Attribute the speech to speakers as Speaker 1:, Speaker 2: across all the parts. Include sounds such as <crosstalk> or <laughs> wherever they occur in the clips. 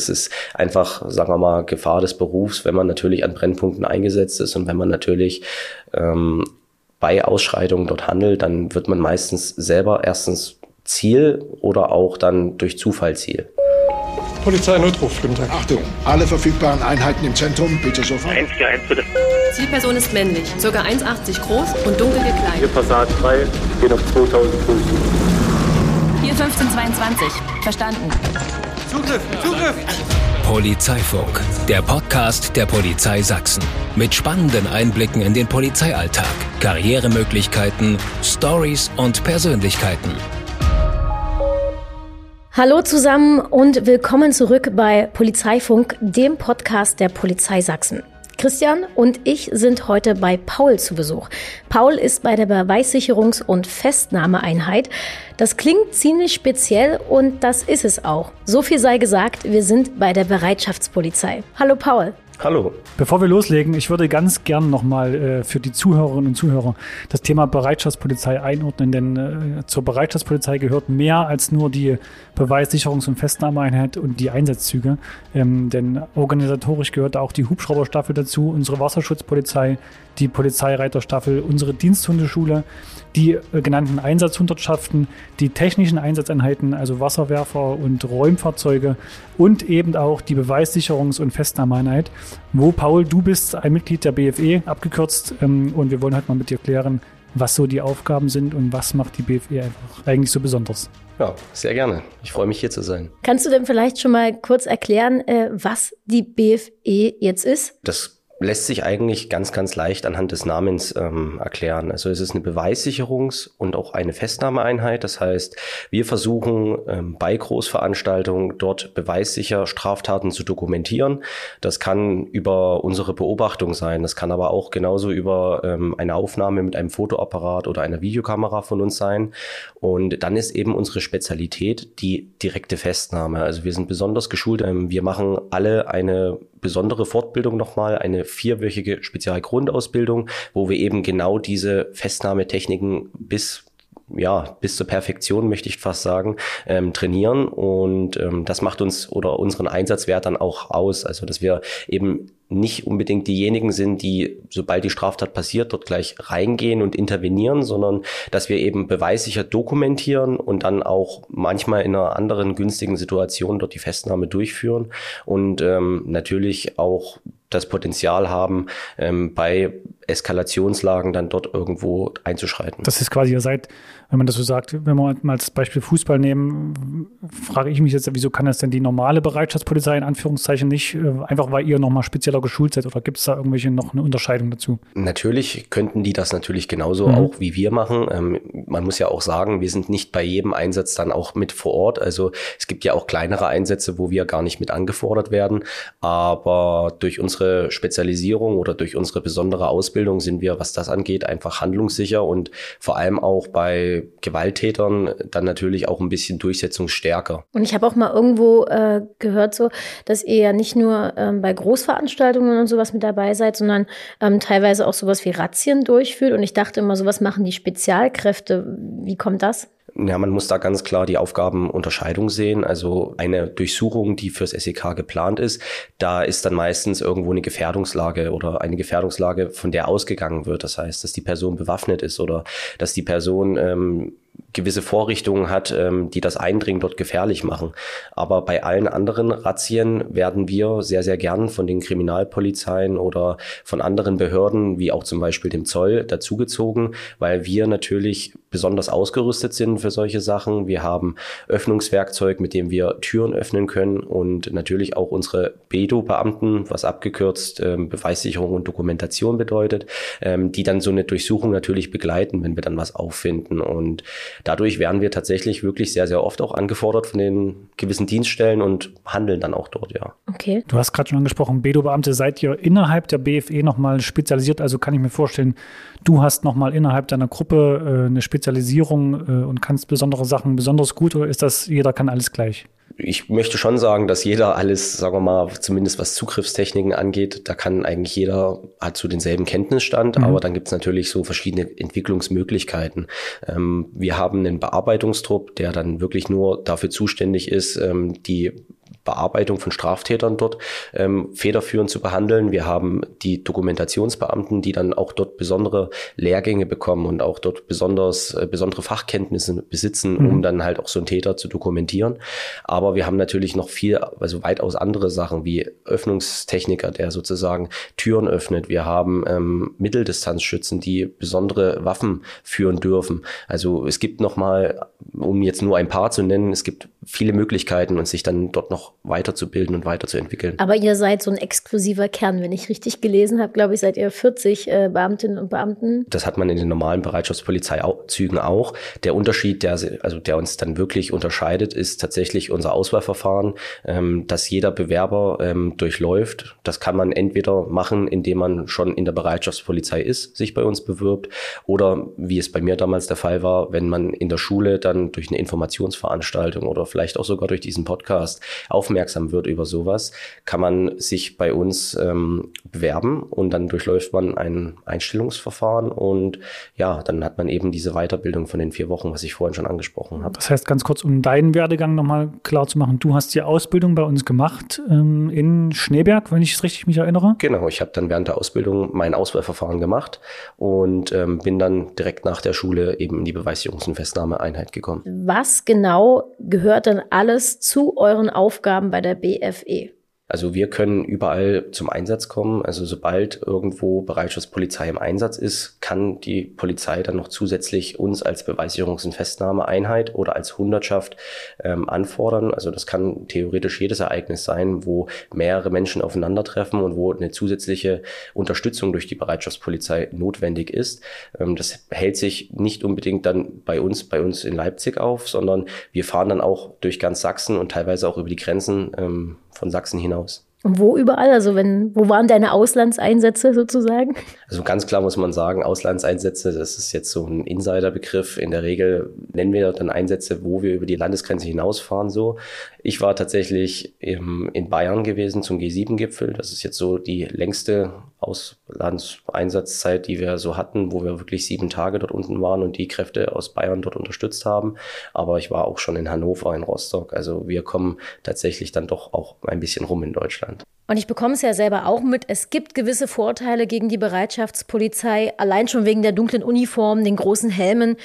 Speaker 1: Es ist einfach, sagen wir mal, Gefahr des Berufs, wenn man natürlich an Brennpunkten eingesetzt ist und wenn man natürlich ähm, bei Ausschreitungen dort handelt, dann wird man meistens selber erstens Ziel oder auch dann durch Zufall Ziel.
Speaker 2: Polizeinotruf, guten Tag.
Speaker 3: Achtung, alle verfügbaren Einheiten im Zentrum, bitte sofort.
Speaker 4: 141 bitte.
Speaker 5: Zielperson ist männlich, ca. 1,80 groß und dunkel
Speaker 4: Hier
Speaker 5: gekleidet.
Speaker 4: Passat frei, gehen auf 2000 Fuß.
Speaker 5: Hier 1522. Verstanden.
Speaker 2: Zugriff, Zugriff!
Speaker 6: Polizeifunk, der Podcast der Polizei Sachsen. Mit spannenden Einblicken in den Polizeialltag, Karrieremöglichkeiten, Stories und Persönlichkeiten.
Speaker 7: Hallo zusammen und willkommen zurück bei Polizeifunk, dem Podcast der Polizei Sachsen. Christian und ich sind heute bei Paul zu Besuch. Paul ist bei der Beweissicherungs- und Festnahmeeinheit. Das klingt ziemlich speziell und das ist es auch. So viel sei gesagt, wir sind bei der Bereitschaftspolizei. Hallo Paul.
Speaker 1: Hallo.
Speaker 8: Bevor wir loslegen, ich würde ganz gern nochmal äh, für die Zuhörerinnen und Zuhörer das Thema Bereitschaftspolizei einordnen, denn äh, zur Bereitschaftspolizei gehört mehr als nur die Beweissicherungs- und Festnahmeeinheit und die Einsatzzüge. Ähm, denn organisatorisch gehört auch die Hubschrauberstaffel dazu, unsere Wasserschutzpolizei, die Polizeireiterstaffel, unsere Diensthundeschule, die äh, genannten Einsatzhundertschaften, die technischen Einsatzeinheiten, also Wasserwerfer und Räumfahrzeuge und eben auch die Beweissicherungs- und Festnahmeeinheit, wo Paul, du bist ein Mitglied der BFE, abgekürzt, ähm, und wir wollen heute mal mit dir klären, was so die Aufgaben sind und was macht die BFE einfach eigentlich so besonders.
Speaker 1: Ja, sehr gerne. Ich freue mich hier zu sein.
Speaker 7: Kannst du denn vielleicht schon mal kurz erklären, äh, was die BFE jetzt ist?
Speaker 1: Das lässt sich eigentlich ganz, ganz leicht anhand des Namens ähm, erklären. Also es ist eine Beweissicherungs- und auch eine Festnahmeeinheit. Das heißt, wir versuchen ähm, bei Großveranstaltungen dort beweissicher Straftaten zu dokumentieren. Das kann über unsere Beobachtung sein. Das kann aber auch genauso über ähm, eine Aufnahme mit einem Fotoapparat oder einer Videokamera von uns sein. Und dann ist eben unsere Spezialität die direkte Festnahme. Also wir sind besonders geschult. Ähm, wir machen alle eine besondere Fortbildung nochmal, eine vierwöchige Spezialgrundausbildung, wo wir eben genau diese Festnahmetechniken bis ja, bis zur Perfektion möchte ich fast sagen, ähm, trainieren. Und ähm, das macht uns oder unseren Einsatzwert dann auch aus. Also, dass wir eben nicht unbedingt diejenigen sind, die, sobald die Straftat passiert, dort gleich reingehen und intervenieren, sondern dass wir eben beweissicher dokumentieren und dann auch manchmal in einer anderen günstigen Situation dort die Festnahme durchführen und ähm, natürlich auch das Potenzial haben, ähm, bei Eskalationslagen dann dort irgendwo einzuschreiten.
Speaker 8: Das ist quasi, ihr seid, wenn man das so sagt, wenn wir mal als Beispiel Fußball nehmen, frage ich mich jetzt, wieso kann das denn die normale Bereitschaftspolizei in Anführungszeichen nicht, äh, einfach weil ihr nochmal spezieller geschult seid oder gibt es da irgendwelche noch eine Unterscheidung dazu?
Speaker 1: Natürlich könnten die das natürlich genauso
Speaker 8: Mhm.
Speaker 1: auch wie wir machen. Ähm, man muss ja auch sagen, wir sind nicht bei jedem Einsatz dann auch mit vor Ort. Also es gibt ja auch kleinere Einsätze, wo wir gar nicht mit angefordert werden. Aber durch unsere Spezialisierung oder durch unsere besondere Ausbildung sind wir, was das angeht, einfach handlungssicher und vor allem auch bei Gewalttätern dann natürlich auch ein bisschen durchsetzungsstärker.
Speaker 7: Und ich habe auch mal irgendwo äh, gehört, so, dass ihr ja nicht nur ähm, bei Großveranstaltungen und sowas mit dabei seid, sondern ähm, teilweise auch sowas wie Razzien durchführt. Und ich dachte immer, sowas machen die Spezialkräfte. Wie kommt das?
Speaker 1: Ja, man muss da ganz klar die Aufgabenunterscheidung sehen. Also eine Durchsuchung, die fürs SEK geplant ist, da ist dann meistens irgendwo eine Gefährdungslage oder eine Gefährdungslage, von der ausgegangen wird. Das heißt, dass die Person bewaffnet ist oder dass die Person ähm, gewisse Vorrichtungen hat, ähm, die das Eindringen dort gefährlich machen. Aber bei allen anderen Razzien werden wir sehr, sehr gern von den Kriminalpolizeien oder von anderen Behörden, wie auch zum Beispiel dem Zoll, dazugezogen, weil wir natürlich besonders ausgerüstet sind für solche Sachen. Wir haben Öffnungswerkzeug, mit dem wir Türen öffnen können und natürlich auch unsere BEDO-Beamten, was abgekürzt ähm, Beweissicherung und Dokumentation bedeutet, ähm, die dann so eine Durchsuchung natürlich begleiten, wenn wir dann was auffinden. Und dadurch werden wir tatsächlich wirklich sehr, sehr oft auch angefordert von den gewissen Dienststellen und handeln dann auch dort, ja.
Speaker 7: Okay.
Speaker 8: Du hast gerade schon angesprochen, Bedo-Beamte, seid ihr innerhalb der BFE nochmal spezialisiert? Also kann ich mir vorstellen, du hast nochmal innerhalb deiner Gruppe äh, eine Spezialisierung äh, und kannst besondere Sachen besonders gut oder ist das, jeder kann alles gleich?
Speaker 1: Ich möchte schon sagen, dass jeder alles, sagen wir mal, zumindest was Zugriffstechniken angeht, da kann eigentlich jeder, hat so denselben Kenntnisstand,
Speaker 8: Mhm.
Speaker 1: aber dann gibt es natürlich so verschiedene Entwicklungsmöglichkeiten. Ähm, wir haben einen Bearbeitungstrupp, der dann wirklich nur dafür zuständig ist, ähm, die Bearbeitung von Straftätern dort ähm, federführend zu behandeln. Wir haben die Dokumentationsbeamten, die dann auch dort besondere Lehrgänge bekommen und auch dort besonders äh, besondere Fachkenntnisse besitzen, mhm. um dann halt auch so einen Täter zu dokumentieren. Aber wir haben natürlich noch viel, also weitaus andere Sachen wie Öffnungstechniker, der sozusagen Türen öffnet. Wir haben ähm, Mitteldistanzschützen, die besondere Waffen führen dürfen. Also es gibt noch mal, um jetzt nur ein paar zu nennen, es gibt viele Möglichkeiten und sich dann dort noch weiterzubilden und weiterzuentwickeln.
Speaker 7: Aber ihr seid so ein exklusiver Kern. Wenn ich richtig gelesen habe, glaube ich, seid ihr 40 äh, Beamtinnen und Beamten.
Speaker 1: Das hat man in den normalen Bereitschaftspolizeizügen auch. Der Unterschied, der, also der uns dann wirklich unterscheidet, ist tatsächlich unser Auswahlverfahren, ähm, das jeder Bewerber ähm, durchläuft. Das kann man entweder machen, indem man schon in der Bereitschaftspolizei ist, sich bei uns bewirbt, oder wie es bei mir damals der Fall war, wenn man in der Schule dann durch eine Informationsveranstaltung oder vielleicht auch sogar durch diesen Podcast aufmerksam wird über sowas, kann man sich bei uns ähm, bewerben und dann durchläuft man ein Einstellungsverfahren und ja, dann hat man eben diese Weiterbildung von den vier Wochen, was ich vorhin schon angesprochen habe.
Speaker 8: Das heißt, ganz kurz, um deinen Werdegang nochmal klar zu machen, du hast die Ausbildung bei uns gemacht ähm, in Schneeberg, wenn ich es richtig mich erinnere.
Speaker 1: Genau, ich habe dann während der Ausbildung mein Auswahlverfahren gemacht und ähm, bin dann direkt nach der Schule eben in die Beweisjungs- und Festnahmeeinheit gekommen.
Speaker 7: Was genau gehört denn alles zu euren Aufgaben bei der BFE?
Speaker 1: Also wir können überall zum Einsatz kommen. Also sobald irgendwo Bereitschaftspolizei im Einsatz ist, kann die Polizei dann noch zusätzlich uns als Beweisigerungs- und Festnahmeeinheit oder als Hundertschaft ähm, anfordern. Also das kann theoretisch jedes Ereignis sein, wo mehrere Menschen aufeinandertreffen und wo eine zusätzliche Unterstützung durch die Bereitschaftspolizei notwendig ist. Ähm, das hält sich nicht unbedingt dann bei uns, bei uns in Leipzig auf, sondern wir fahren dann auch durch ganz Sachsen und teilweise auch über die Grenzen ähm, von Sachsen hinaus.
Speaker 7: Und wo überall? Also wenn, wo waren deine Auslandseinsätze sozusagen?
Speaker 1: Also ganz klar muss man sagen, Auslandseinsätze, das ist jetzt so ein Insiderbegriff. In der Regel nennen wir dann Einsätze, wo wir über die Landesgrenze hinausfahren so. Ich war tatsächlich im, in Bayern gewesen zum G7-Gipfel. Das ist jetzt so die längste Auslandseinsatzzeit, die wir so hatten, wo wir wirklich sieben Tage dort unten waren und die Kräfte aus Bayern dort unterstützt haben. Aber ich war auch schon in Hannover, in Rostock. Also wir kommen tatsächlich dann doch auch ein bisschen rum in Deutschland.
Speaker 7: Und ich bekomme es ja selber auch mit. Es gibt gewisse Vorteile gegen die Bereitschaftspolizei, allein schon wegen der dunklen Uniform, den großen Helmen.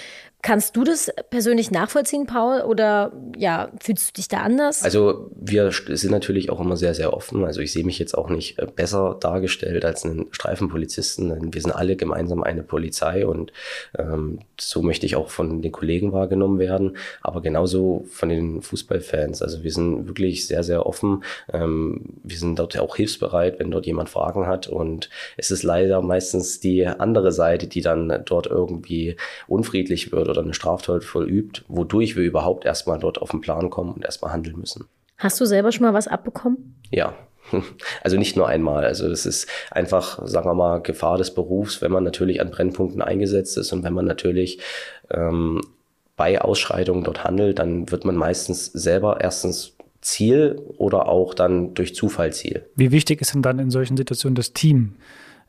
Speaker 7: Kannst du das persönlich nachvollziehen, Paul? Oder ja, fühlst du dich da anders?
Speaker 1: Also wir sind natürlich auch immer sehr, sehr offen. Also ich sehe mich jetzt auch nicht äh, besser dargestellt als einen Streifenpolizisten. Wir sind alle gemeinsam eine Polizei und ähm, so möchte ich auch von den Kollegen wahrgenommen werden, aber genauso von den Fußballfans. Also wir sind wirklich sehr, sehr offen. Ähm, wir sind dort auch hilfsbereit, wenn dort jemand Fragen hat. Und es ist leider meistens die andere Seite, die dann dort irgendwie unfriedlich wird oder eine Straftat vollübt, wodurch wir überhaupt erstmal dort auf den Plan kommen und erstmal handeln müssen.
Speaker 7: Hast du selber schon mal was abbekommen?
Speaker 1: Ja, <laughs> also nicht nur einmal. Also das ist einfach, sagen wir mal, Gefahr des Berufs, wenn man natürlich an Brennpunkten eingesetzt ist und wenn man natürlich ähm, bei Ausschreitungen dort handelt, dann wird man meistens selber erstens Ziel oder auch dann durch Zufall Ziel.
Speaker 8: Wie wichtig ist denn dann in solchen Situationen das Team?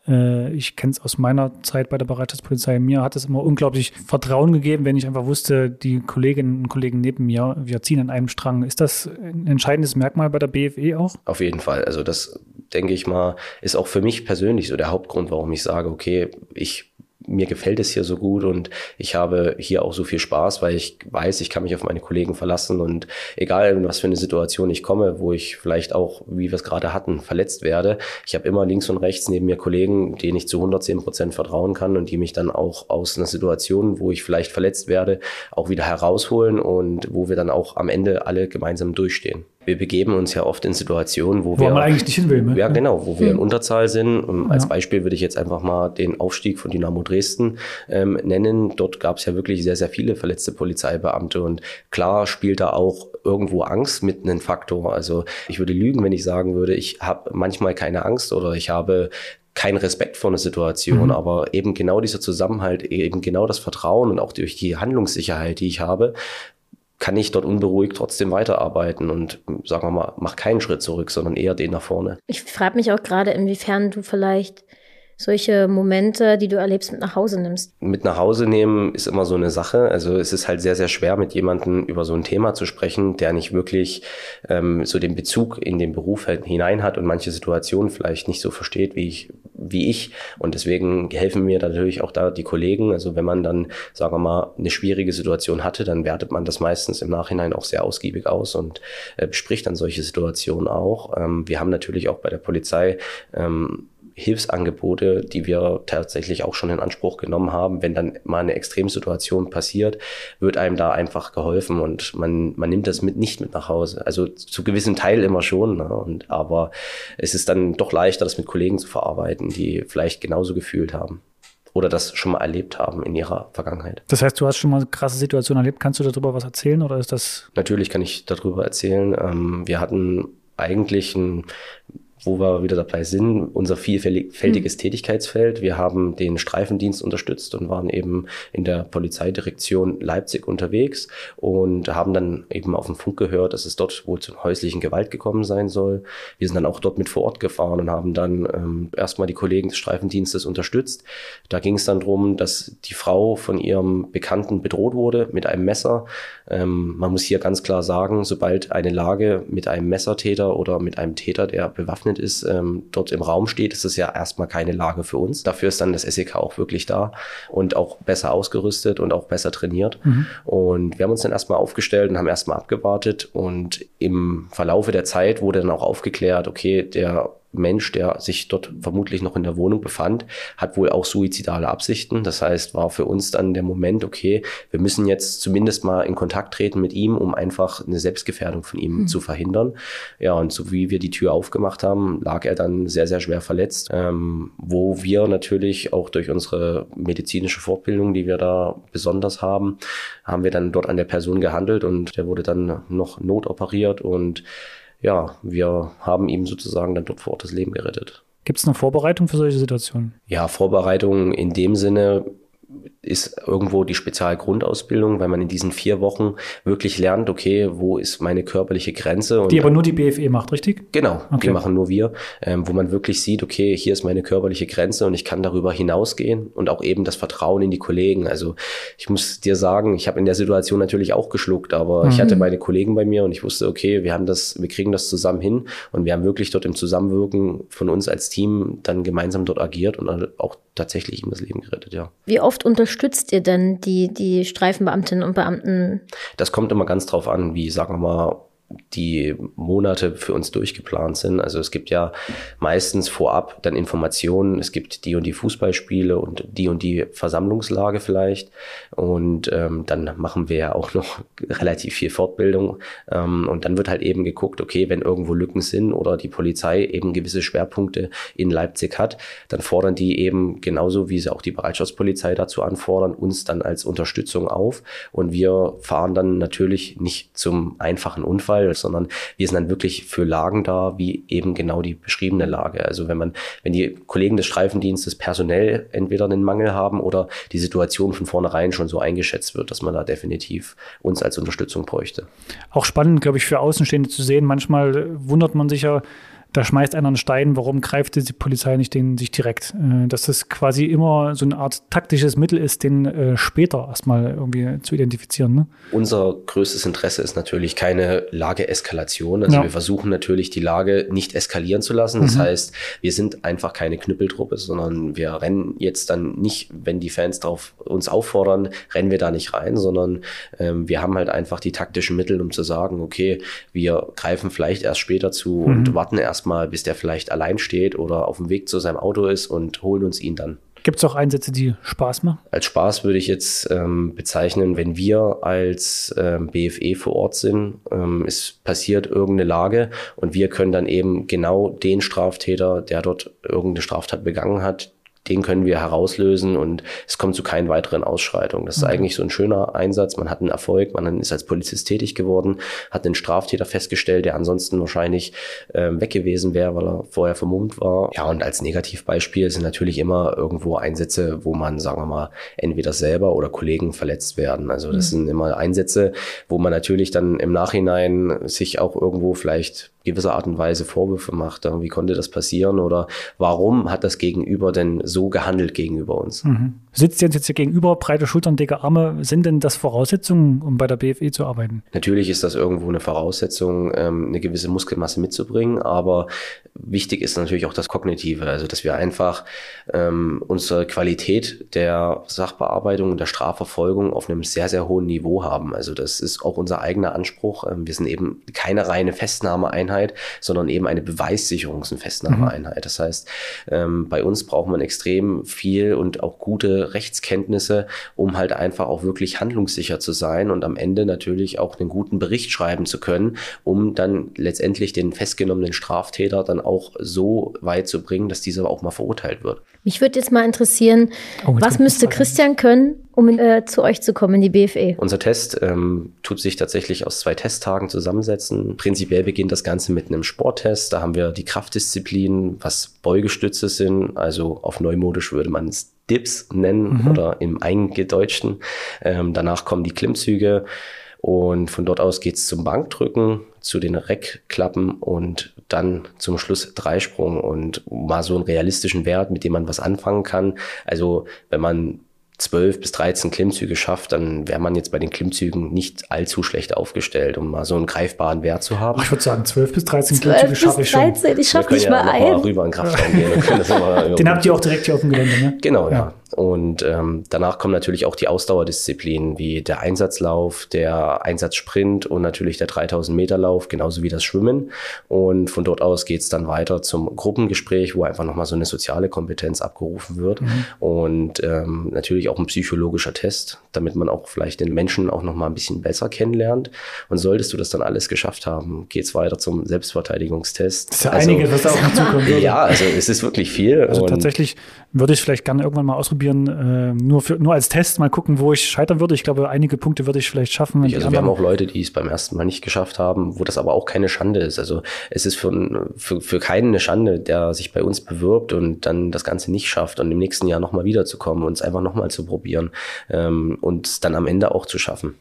Speaker 8: Äh, ich kenne es aus meiner Zeit bei der Bereitschaftspolizei. Mir hat es immer unglaublich Vertrauen gegeben, wenn ich einfach wusste, die Kolleginnen und Kollegen neben mir, wir ziehen an einem Strang. Ist das ein entscheidendes Merkmal bei der BFE auch?
Speaker 1: Auf jeden Fall. Also das denke ich mal, ist auch für mich persönlich so der Hauptgrund, warum ich sage, okay, ich mir gefällt es hier so gut und ich habe hier auch so viel Spaß, weil ich weiß, ich kann mich auf meine Kollegen verlassen und egal in was für eine Situation ich komme, wo ich vielleicht auch, wie wir es gerade hatten, verletzt werde, ich habe immer links und rechts neben mir Kollegen, denen ich zu 110 Prozent vertrauen kann und die mich dann auch aus einer Situation, wo ich vielleicht verletzt werde, auch wieder herausholen und wo wir dann auch am Ende alle gemeinsam durchstehen wir begeben uns ja oft in Situationen, wo,
Speaker 8: wo
Speaker 1: wir.
Speaker 8: man eigentlich nicht hin will, ne?
Speaker 1: Ja, genau, wo wir in Unterzahl sind. Und als ja. Beispiel würde ich jetzt einfach mal den Aufstieg von Dynamo Dresden ähm, nennen. Dort gab es ja wirklich sehr, sehr viele verletzte Polizeibeamte. Und klar spielt da auch irgendwo Angst mit einem Faktor. Also ich würde lügen, wenn ich sagen würde, ich habe manchmal keine Angst oder ich habe keinen Respekt vor einer Situation, mhm. aber eben genau dieser Zusammenhalt, eben genau das Vertrauen und auch durch die Handlungssicherheit, die ich habe, kann ich dort unberuhigt trotzdem weiterarbeiten und sagen wir mal, mach keinen Schritt zurück, sondern eher den nach vorne.
Speaker 7: Ich frage mich auch gerade, inwiefern du vielleicht solche Momente, die du erlebst, mit nach Hause nimmst?
Speaker 1: Mit nach Hause nehmen ist immer so eine Sache. Also es ist halt sehr, sehr schwer, mit jemandem über so ein Thema zu sprechen, der nicht wirklich ähm, so den Bezug in den Beruf halt hinein hat und manche Situationen vielleicht nicht so versteht, wie ich, wie ich. Und deswegen helfen mir natürlich auch da die Kollegen. Also wenn man dann, sagen wir mal, eine schwierige Situation hatte, dann wertet man das meistens im Nachhinein auch sehr ausgiebig aus und äh, bespricht dann solche Situationen auch. Ähm, wir haben natürlich auch bei der Polizei ähm, Hilfsangebote, die wir tatsächlich auch schon in Anspruch genommen haben. Wenn dann mal eine Extremsituation passiert, wird einem da einfach geholfen und man, man nimmt das mit nicht mit nach Hause. Also zu gewissem Teil immer schon, ne? und, aber es ist dann doch leichter, das mit Kollegen zu verarbeiten, die vielleicht genauso gefühlt haben oder das schon mal erlebt haben in ihrer Vergangenheit.
Speaker 8: Das heißt, du hast schon mal krasse Situationen erlebt. Kannst du darüber was erzählen oder ist das?
Speaker 1: Natürlich kann ich darüber erzählen. Ähm, wir hatten eigentlich ein wo wir wieder dabei sind, unser vielfältiges mhm. Tätigkeitsfeld. Wir haben den Streifendienst unterstützt und waren eben in der Polizeidirektion Leipzig unterwegs und haben dann eben auf dem Funk gehört, dass es dort wohl zu häuslichen Gewalt gekommen sein soll. Wir sind dann auch dort mit vor Ort gefahren und haben dann ähm, erstmal die Kollegen des Streifendienstes unterstützt. Da ging es dann darum, dass die Frau von ihrem Bekannten bedroht wurde mit einem Messer. Ähm, man muss hier ganz klar sagen, sobald eine Lage mit einem Messertäter oder mit einem Täter, der bewaffnet Management ist, ähm, dort im Raum steht, ist es ja erstmal keine Lage für uns. Dafür ist dann das SEK auch wirklich da und auch besser ausgerüstet und auch besser trainiert. Mhm. Und wir haben uns dann erstmal aufgestellt und haben erstmal abgewartet und im Verlaufe der Zeit wurde dann auch aufgeklärt, okay, der Mensch, der sich dort vermutlich noch in der Wohnung befand, hat wohl auch suizidale Absichten. Das heißt, war für uns dann der Moment, okay, wir müssen jetzt zumindest mal in Kontakt treten mit ihm, um einfach eine Selbstgefährdung von ihm mhm. zu verhindern. Ja, und so wie wir die Tür aufgemacht haben, lag er dann sehr, sehr schwer verletzt, ähm, wo wir natürlich auch durch unsere medizinische Fortbildung, die wir da besonders haben, haben wir dann dort an der Person gehandelt und der wurde dann noch notoperiert und ja, wir haben ihm sozusagen dann dort vor Ort das Leben gerettet.
Speaker 8: Gibt es eine Vorbereitung für solche Situationen?
Speaker 1: Ja, Vorbereitung in dem Sinne, ist irgendwo die Spezialgrundausbildung, weil man in diesen vier Wochen wirklich lernt, okay, wo ist meine körperliche Grenze?
Speaker 8: Und die aber nur die BFE macht, richtig?
Speaker 1: Genau, okay. die machen nur wir, ähm, wo man wirklich sieht, okay, hier ist meine körperliche Grenze und ich kann darüber hinausgehen und auch eben das Vertrauen in die Kollegen. Also ich muss dir sagen, ich habe in der Situation natürlich auch geschluckt, aber mhm. ich hatte meine Kollegen bei mir und ich wusste, okay, wir haben das, wir kriegen das zusammen hin und wir haben wirklich dort im Zusammenwirken von uns als Team dann gemeinsam dort agiert und auch tatsächlich ihm das Leben gerettet, ja.
Speaker 7: Wie oft unterstützt ihr denn die, die Streifenbeamtinnen und Beamten?
Speaker 1: Das kommt immer ganz drauf an, wie, sagen wir mal, die Monate für uns durchgeplant sind. Also es gibt ja meistens vorab dann Informationen, es gibt die und die Fußballspiele und die und die Versammlungslage vielleicht. Und ähm, dann machen wir ja auch noch <laughs> relativ viel Fortbildung. Ähm, und dann wird halt eben geguckt, okay, wenn irgendwo Lücken sind oder die Polizei eben gewisse Schwerpunkte in Leipzig hat, dann fordern die eben genauso, wie sie auch die Bereitschaftspolizei dazu anfordern, uns dann als Unterstützung auf. Und wir fahren dann natürlich nicht zum einfachen Unfall, Zufall, sondern wir sind dann wirklich für Lagen da, wie eben genau die beschriebene Lage. Also wenn man, wenn die Kollegen des Streifendienstes personell entweder einen Mangel haben oder die Situation von vornherein schon so eingeschätzt wird, dass man da definitiv uns als Unterstützung bräuchte.
Speaker 8: Auch spannend, glaube ich, für Außenstehende zu sehen. Manchmal wundert man sich ja, da schmeißt einer einen Stein, warum greift die Polizei nicht den sich direkt? Äh, dass das quasi immer so eine Art taktisches Mittel ist, den äh, später erstmal irgendwie zu identifizieren. Ne?
Speaker 1: Unser größtes Interesse ist natürlich keine Lageeskalation. Also ja. wir versuchen natürlich die Lage nicht eskalieren zu lassen. Das mhm. heißt, wir sind einfach keine Knüppeltruppe, sondern wir rennen jetzt dann nicht, wenn die Fans darauf uns auffordern, rennen wir da nicht rein, sondern ähm, wir haben halt einfach die taktischen Mittel, um zu sagen, okay, wir greifen vielleicht erst später zu mhm. und warten erst erstmal, bis der vielleicht allein steht oder auf dem Weg zu seinem Auto ist und holen uns ihn dann.
Speaker 8: Gibt es auch Einsätze, die Spaß machen?
Speaker 1: Als Spaß würde ich jetzt ähm, bezeichnen, wenn wir als ähm, BFE vor Ort sind, ähm, es passiert irgendeine Lage und wir können dann eben genau den Straftäter, der dort irgendeine Straftat begangen hat, den können wir herauslösen und es kommt zu keinen weiteren Ausschreitungen. Das ist okay. eigentlich so ein schöner Einsatz. Man hat einen Erfolg, man ist als Polizist tätig geworden, hat einen Straftäter festgestellt, der ansonsten wahrscheinlich ähm, weg gewesen wäre, weil er vorher vermummt war. Ja, und als Negativbeispiel sind natürlich immer irgendwo Einsätze, wo man, sagen wir mal, entweder selber oder Kollegen verletzt werden. Also das mhm. sind immer Einsätze, wo man natürlich dann im Nachhinein sich auch irgendwo vielleicht gewisser Art und Weise Vorwürfe macht. Wie konnte das passieren oder warum hat das Gegenüber denn so gehandelt gegenüber uns?
Speaker 8: Mhm. Sitzt Jens jetzt hier gegenüber, breite Schultern, dicke Arme. Sind denn das Voraussetzungen, um bei der BFE zu arbeiten?
Speaker 1: Natürlich ist das irgendwo eine Voraussetzung, ähm, eine gewisse Muskelmasse mitzubringen, aber wichtig ist natürlich auch das Kognitive, also dass wir einfach ähm, unsere Qualität der Sachbearbeitung und der Strafverfolgung auf einem sehr, sehr hohen Niveau haben. Also das ist auch unser eigener Anspruch. Ähm, wir sind eben keine reine Festnahmeeinheit, sondern eben eine Beweissicherungs- und Festnahmeeinheit. Das heißt, ähm, bei uns braucht man extrem viel und auch gute Rechtskenntnisse, um halt einfach auch wirklich handlungssicher zu sein und am Ende natürlich auch einen guten Bericht schreiben zu können, um dann letztendlich den festgenommenen Straftäter dann auch so weit zu bringen, dass dieser auch mal verurteilt wird.
Speaker 7: Mich würde jetzt mal interessieren, oh, was müsste Christian können, um äh, zu euch zu kommen in die BFE?
Speaker 1: Unser Test ähm, tut sich tatsächlich aus zwei Testtagen zusammensetzen. Prinzipiell beginnt das Ganze mit einem Sporttest. Da haben wir die Kraftdisziplinen, was Beugestütze sind. Also auf neumodisch würde man es Dips nennen mhm. oder im Eingedeutschten. Ähm, danach kommen die Klimmzüge. Und von dort aus geht's zum Bankdrücken, zu den Reckklappen und dann zum Schluss Dreisprung und mal so einen realistischen Wert, mit dem man was anfangen kann. Also wenn man 12 bis 13 Klimmzüge schafft, dann wäre man jetzt bei den Klimmzügen nicht allzu schlecht aufgestellt, um mal so einen greifbaren Wert zu haben.
Speaker 8: ich würde sagen, 12 bis 13 Klimmzüge schaffe ich schon. 13,
Speaker 7: ich schaffe nicht ja mal einen.
Speaker 1: Mal rüber in Kraftraum gehen.
Speaker 8: Den <laughs> habt ihr auch direkt hier auf dem Gelände, ne?
Speaker 1: Genau, ja. ja. Und ähm, danach kommen natürlich auch die Ausdauerdisziplinen wie der Einsatzlauf, der Einsatzsprint und natürlich der 3000 Meter Lauf, genauso wie das Schwimmen. Und von dort aus geht's dann weiter zum Gruppengespräch, wo einfach nochmal so eine soziale Kompetenz abgerufen wird. Mhm. Und ähm, natürlich auch ein psychologischer Test, damit man auch vielleicht den Menschen auch nochmal ein bisschen besser kennenlernt. Und solltest du das dann alles geschafft haben, geht's weiter zum Selbstverteidigungstest.
Speaker 8: Das ist ja also, einiges, was da auch hinzukommt.
Speaker 1: Ja, also es ist wirklich viel.
Speaker 8: Also tatsächlich würde ich vielleicht gerne irgendwann mal ausprobieren, äh, nur, für, nur als Test mal gucken, wo ich scheitern würde. Ich glaube, einige Punkte würde ich vielleicht schaffen.
Speaker 1: Ich, also wir haben auch Leute, die es beim ersten Mal nicht geschafft haben, wo das aber auch keine Schande ist. Also es ist für, für, für keinen eine Schande, der sich bei uns bewirbt und dann das Ganze nicht schafft und im nächsten Jahr nochmal wiederzukommen und es einfach nochmal zu probieren ähm, und es dann am Ende auch zu schaffen.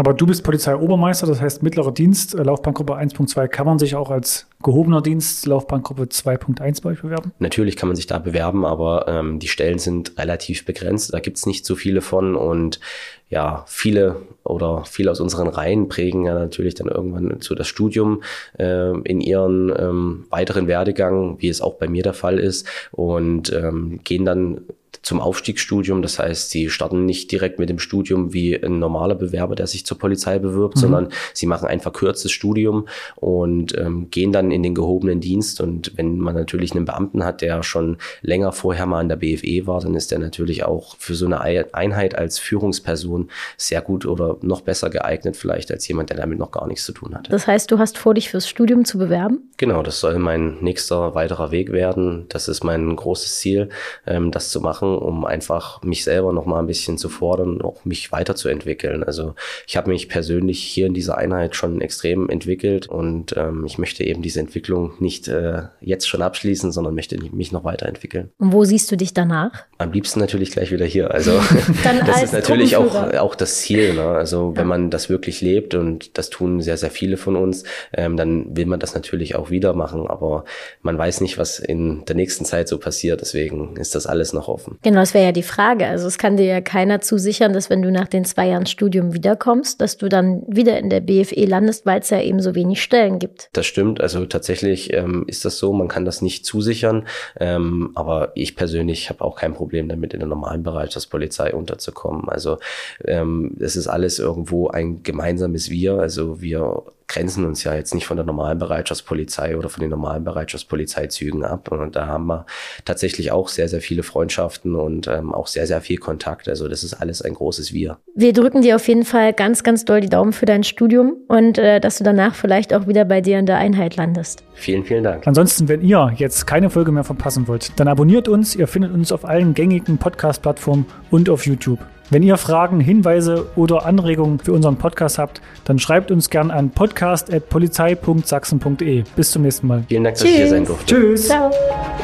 Speaker 8: Aber du bist Polizeiobermeister, das heißt mittlerer Dienst, äh, Laufbahngruppe 1.2. Kann man sich auch als gehobener Dienst, Laufbahngruppe 2.1 bei euch bewerben?
Speaker 1: Natürlich kann man sich da bewerben, aber ähm, die Stellen sind relativ begrenzt. Da gibt es nicht so viele von und ja, viele oder viele aus unseren Reihen prägen ja natürlich dann irgendwann zu das Studium äh, in ihren ähm, weiteren Werdegang, wie es auch bei mir der Fall ist, und ähm, gehen dann zum Aufstiegsstudium. Das heißt, sie starten nicht direkt mit dem Studium wie ein normaler Bewerber, der sich zur Polizei bewirbt, mhm. sondern sie machen ein verkürztes Studium und ähm, gehen dann in den gehobenen Dienst. Und wenn man natürlich einen Beamten hat, der schon länger vorher mal an der BFE war, dann ist der natürlich auch für so eine Einheit als Führungsperson sehr gut oder noch besser geeignet vielleicht als jemand, der damit noch gar nichts zu tun hat.
Speaker 7: Das heißt, du hast vor, dich fürs Studium zu bewerben?
Speaker 1: Genau, das soll mein nächster weiterer Weg werden. Das ist mein großes Ziel, ähm, das zu machen um einfach mich selber noch mal ein bisschen zu fordern, auch mich weiterzuentwickeln. Also ich habe mich persönlich hier in dieser Einheit schon extrem entwickelt und ähm, ich möchte eben diese Entwicklung nicht äh, jetzt schon abschließen, sondern möchte mich noch weiterentwickeln.
Speaker 7: Und wo siehst du dich danach?
Speaker 1: Am liebsten natürlich gleich wieder hier. Also <laughs> <laughs> das ist natürlich auch, auch das Ziel. Ne? Also wenn man das wirklich lebt und das tun sehr, sehr viele von uns, ähm, dann will man das natürlich auch wieder machen. Aber man weiß nicht, was in der nächsten Zeit so passiert. Deswegen ist das alles noch offen.
Speaker 7: Genau, das wäre ja die Frage. Also es kann dir ja keiner zusichern, dass wenn du nach den zwei Jahren Studium wiederkommst, dass du dann wieder in der BFE landest, weil es ja eben so wenig Stellen gibt.
Speaker 1: Das stimmt. Also tatsächlich ähm, ist das so. Man kann das nicht zusichern. Ähm, aber ich persönlich habe auch kein Problem damit, in der normalen Bereitschaftspolizei unterzukommen. Also ähm, es ist alles irgendwo ein gemeinsames Wir. Also wir grenzen uns ja jetzt nicht von der normalen Bereitschaftspolizei oder von den normalen Bereitschaftspolizeizügen ab. Und da haben wir tatsächlich auch sehr, sehr viele Freundschaften und ähm, auch sehr, sehr viel Kontakt. Also das ist alles ein großes Wir.
Speaker 7: Wir drücken dir auf jeden Fall ganz, ganz doll die Daumen für dein Studium und äh, dass du danach vielleicht auch wieder bei dir in der Einheit landest.
Speaker 1: Vielen, vielen Dank.
Speaker 8: Ansonsten, wenn ihr jetzt keine Folge mehr verpassen wollt, dann abonniert uns. Ihr findet uns auf allen gängigen Podcast-Plattformen und auf YouTube. Wenn ihr Fragen, Hinweise oder Anregungen für unseren Podcast habt, dann schreibt uns gern an podcast.polizei.sachsen.de. Bis zum nächsten Mal.
Speaker 1: Vielen Dank, dass Tschüss. ich hier sein durfte.
Speaker 8: Tschüss. Ciao.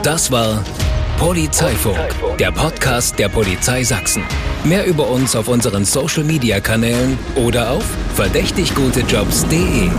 Speaker 6: Das war Polizeifunk, der Podcast der Polizei Sachsen. Mehr über uns auf unseren Social Media Kanälen oder auf verdächtiggutejobs.de.